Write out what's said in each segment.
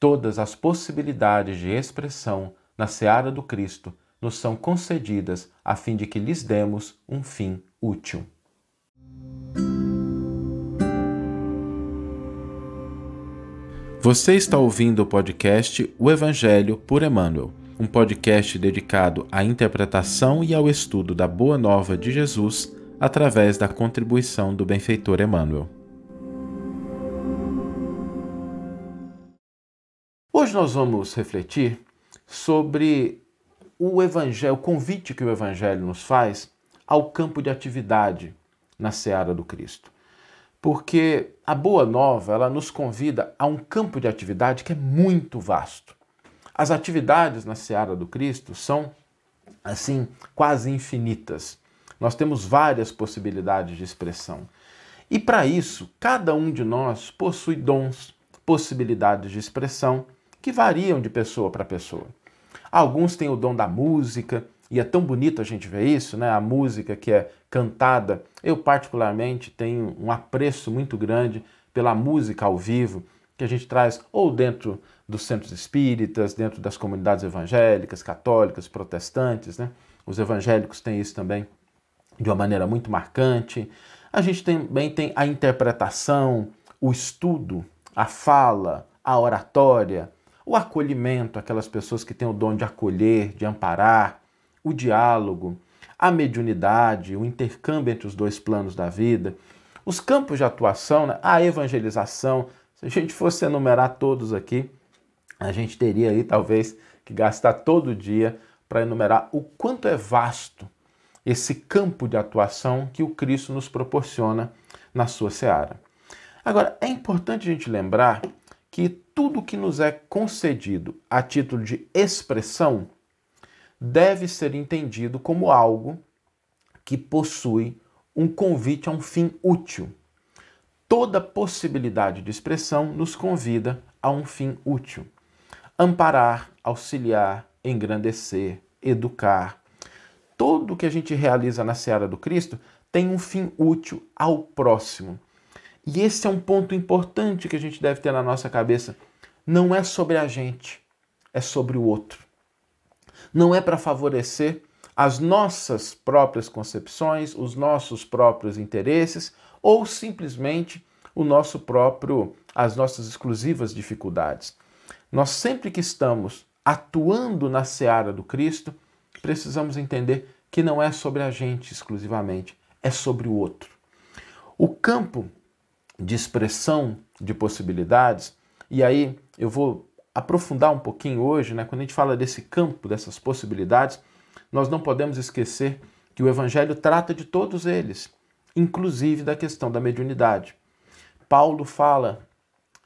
todas as possibilidades de expressão na seara do Cristo nos são concedidas a fim de que lhes demos um fim útil. Você está ouvindo o podcast O Evangelho por Emmanuel, um podcast dedicado à interpretação e ao estudo da Boa Nova de Jesus através da contribuição do benfeitor Emmanuel. Hoje nós vamos refletir sobre o evangelho, o convite que o evangelho nos faz ao campo de atividade na seara do Cristo. Porque a boa nova, ela nos convida a um campo de atividade que é muito vasto. As atividades na seara do Cristo são assim quase infinitas. Nós temos várias possibilidades de expressão. E para isso, cada um de nós possui dons, possibilidades de expressão que variam de pessoa para pessoa. Alguns têm o dom da música, e é tão bonito a gente ver isso, né? A música que é cantada. Eu, particularmente, tenho um apreço muito grande pela música ao vivo que a gente traz ou dentro dos centros espíritas, dentro das comunidades evangélicas, católicas, protestantes, né? Os evangélicos têm isso também de uma maneira muito marcante. A gente também tem a interpretação, o estudo, a fala, a oratória, o acolhimento, aquelas pessoas que têm o dom de acolher, de amparar, o diálogo, a mediunidade, o intercâmbio entre os dois planos da vida, os campos de atuação, né? a evangelização. Se a gente fosse enumerar todos aqui, a gente teria aí talvez que gastar todo dia para enumerar o quanto é vasto esse campo de atuação que o Cristo nos proporciona na sua seara. Agora, é importante a gente lembrar que tudo que nos é concedido a título de expressão deve ser entendido como algo que possui um convite a um fim útil. Toda possibilidade de expressão nos convida a um fim útil. Amparar, auxiliar, engrandecer, educar. Tudo que a gente realiza na seara do Cristo tem um fim útil ao próximo. E esse é um ponto importante que a gente deve ter na nossa cabeça. Não é sobre a gente, é sobre o outro. Não é para favorecer as nossas próprias concepções, os nossos próprios interesses ou simplesmente o nosso próprio as nossas exclusivas dificuldades. Nós sempre que estamos atuando na seara do Cristo, precisamos entender que não é sobre a gente exclusivamente, é sobre o outro. O campo de expressão de possibilidades. E aí eu vou aprofundar um pouquinho hoje, né? Quando a gente fala desse campo, dessas possibilidades, nós não podemos esquecer que o Evangelho trata de todos eles, inclusive da questão da mediunidade. Paulo fala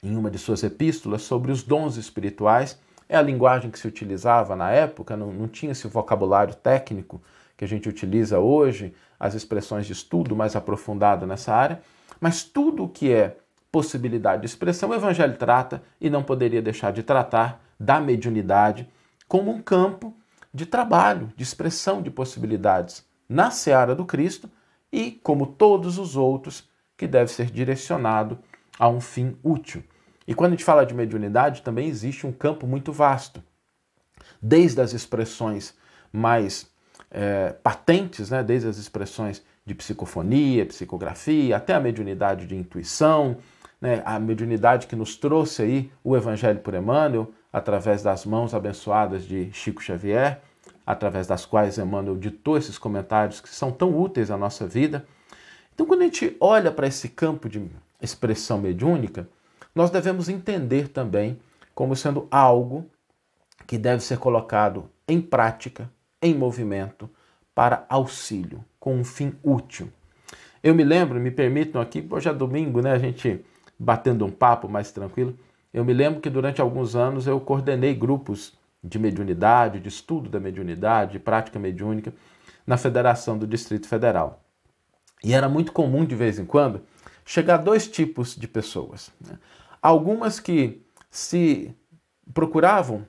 em uma de suas epístolas sobre os dons espirituais, é a linguagem que se utilizava na época, não, não tinha esse vocabulário técnico que a gente utiliza hoje, as expressões de estudo mais aprofundado nessa área. Mas tudo o que é possibilidade de expressão, o Evangelho trata e não poderia deixar de tratar da mediunidade como um campo de trabalho, de expressão de possibilidades na seara do Cristo e, como todos os outros, que deve ser direcionado a um fim útil. E quando a gente fala de mediunidade, também existe um campo muito vasto, desde as expressões mais é, patentes, né, desde as expressões de psicofonia, psicografia, até a mediunidade de intuição, né, a mediunidade que nos trouxe aí o Evangelho por Emmanuel, através das mãos abençoadas de Chico Xavier, através das quais Emmanuel ditou esses comentários que são tão úteis à nossa vida. Então, quando a gente olha para esse campo de expressão mediúnica, nós devemos entender também como sendo algo que deve ser colocado em prática, em movimento, para auxílio, com um fim útil. Eu me lembro, me permitam aqui, hoje é domingo, né? A gente batendo um papo mais tranquilo. Eu me lembro que durante alguns anos eu coordenei grupos de mediunidade, de estudo da mediunidade, de prática mediúnica na Federação do Distrito Federal. E era muito comum de vez em quando chegar dois tipos de pessoas. Né? Algumas que se procuravam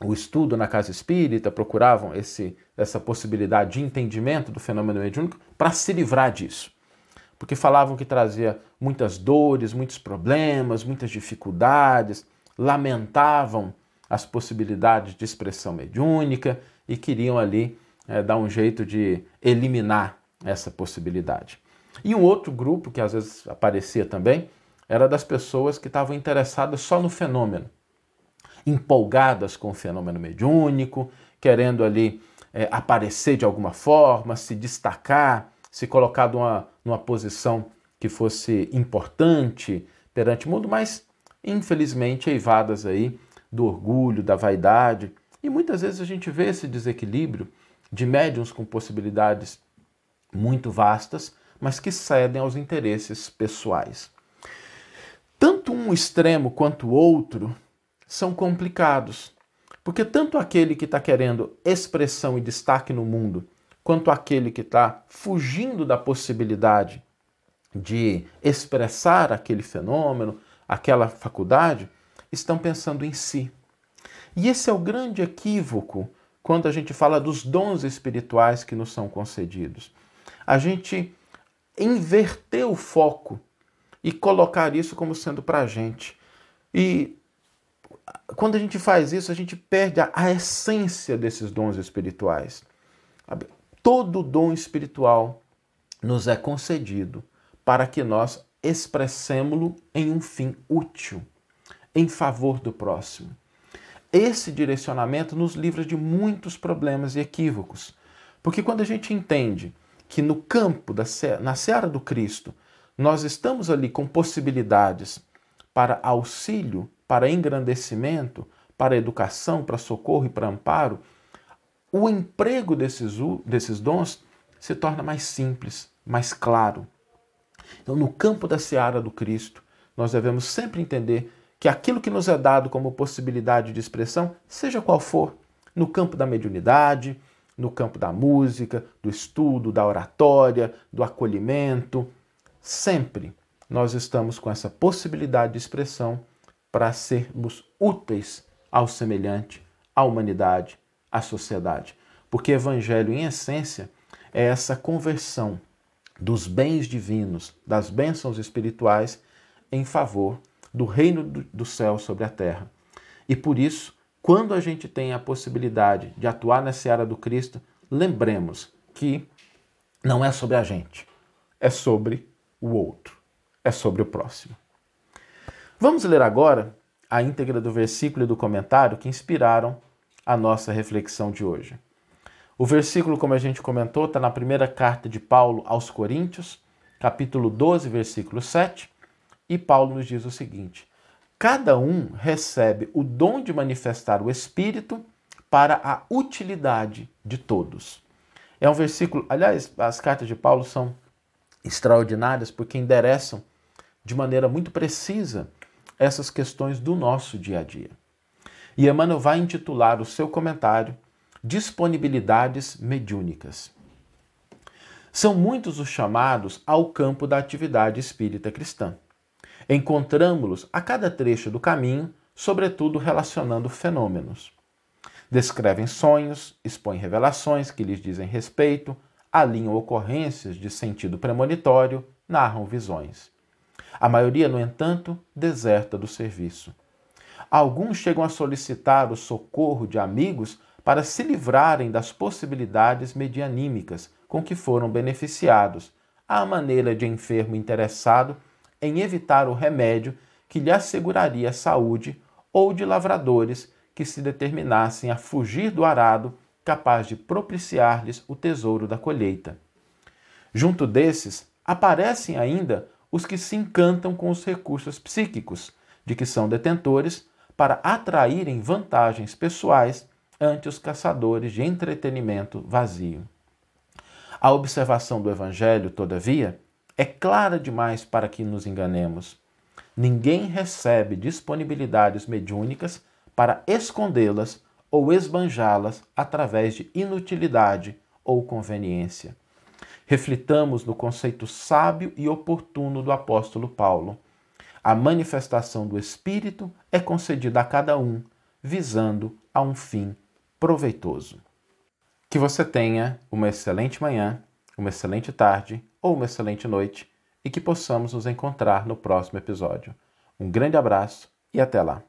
o estudo na casa espírita, procuravam esse, essa possibilidade de entendimento do fenômeno mediúnico para se livrar disso. Porque falavam que trazia muitas dores, muitos problemas, muitas dificuldades, lamentavam as possibilidades de expressão mediúnica e queriam ali é, dar um jeito de eliminar essa possibilidade. E um outro grupo que às vezes aparecia também era das pessoas que estavam interessadas só no fenômeno, empolgadas com o fenômeno mediúnico, querendo ali é, aparecer de alguma forma, se destacar, se colocar numa, numa posição que fosse importante perante o mundo, mas infelizmente eivadas aí do orgulho, da vaidade. E muitas vezes a gente vê esse desequilíbrio de médiums com possibilidades muito vastas, mas que cedem aos interesses pessoais. Tanto um extremo quanto o outro são complicados, porque tanto aquele que está querendo expressão e destaque no mundo, quanto aquele que está fugindo da possibilidade de expressar aquele fenômeno, aquela faculdade, estão pensando em si. E esse é o grande equívoco quando a gente fala dos dons espirituais que nos são concedidos. A gente inverter o foco e colocar isso como sendo para a gente. E quando a gente faz isso, a gente perde a, a essência desses dons espirituais. Todo dom espiritual nos é concedido para que nós expressemos-lo em um fim útil, em favor do próximo. Esse direcionamento nos livra de muitos problemas e equívocos, porque quando a gente entende que no campo, da, na seara do Cristo, nós estamos ali com possibilidades para auxílio, para engrandecimento, para educação, para socorro e para amparo, o emprego desses, desses dons se torna mais simples, mais claro. Então, no campo da seara do Cristo, nós devemos sempre entender que aquilo que nos é dado como possibilidade de expressão, seja qual for, no campo da mediunidade, no campo da música, do estudo, da oratória, do acolhimento. Sempre nós estamos com essa possibilidade de expressão para sermos úteis ao semelhante, à humanidade, à sociedade. Porque Evangelho, em essência, é essa conversão dos bens divinos, das bênçãos espirituais, em favor do reino do céu sobre a terra. E por isso, quando a gente tem a possibilidade de atuar na seara do Cristo, lembremos que não é sobre a gente, é sobre o outro, é sobre o próximo. Vamos ler agora a íntegra do versículo e do comentário que inspiraram a nossa reflexão de hoje. O versículo, como a gente comentou, está na primeira carta de Paulo aos Coríntios, capítulo 12, versículo 7, e Paulo nos diz o seguinte: Cada um recebe o dom de manifestar o Espírito para a utilidade de todos. É um versículo, aliás, as cartas de Paulo são extraordinárias porque endereçam de maneira muito precisa essas questões do nosso dia a dia. E Emmanuel vai intitular o seu comentário Disponibilidades Mediúnicas. São muitos os chamados ao campo da atividade espírita cristã. Encontramos-los a cada trecho do caminho, sobretudo relacionando fenômenos. Descrevem sonhos, expõem revelações que lhes dizem respeito, alinham ocorrências de sentido premonitório, narram visões. A maioria, no entanto, deserta do serviço. Alguns chegam a solicitar o socorro de amigos para se livrarem das possibilidades medianímicas com que foram beneficiados, à maneira de enfermo interessado em evitar o remédio que lhe asseguraria saúde ou de lavradores que se determinassem a fugir do arado capaz de propiciar-lhes o tesouro da colheita. Junto desses, aparecem ainda os que se encantam com os recursos psíquicos, de que são detentores, para atraírem vantagens pessoais ante os caçadores de entretenimento vazio. A observação do Evangelho, todavia, é clara demais para que nos enganemos. Ninguém recebe disponibilidades mediúnicas para escondê-las ou esbanjá-las através de inutilidade ou conveniência. Reflitamos no conceito sábio e oportuno do apóstolo Paulo. A manifestação do Espírito é concedida a cada um, visando a um fim proveitoso. Que você tenha uma excelente manhã, uma excelente tarde ou uma excelente noite e que possamos nos encontrar no próximo episódio. Um grande abraço e até lá!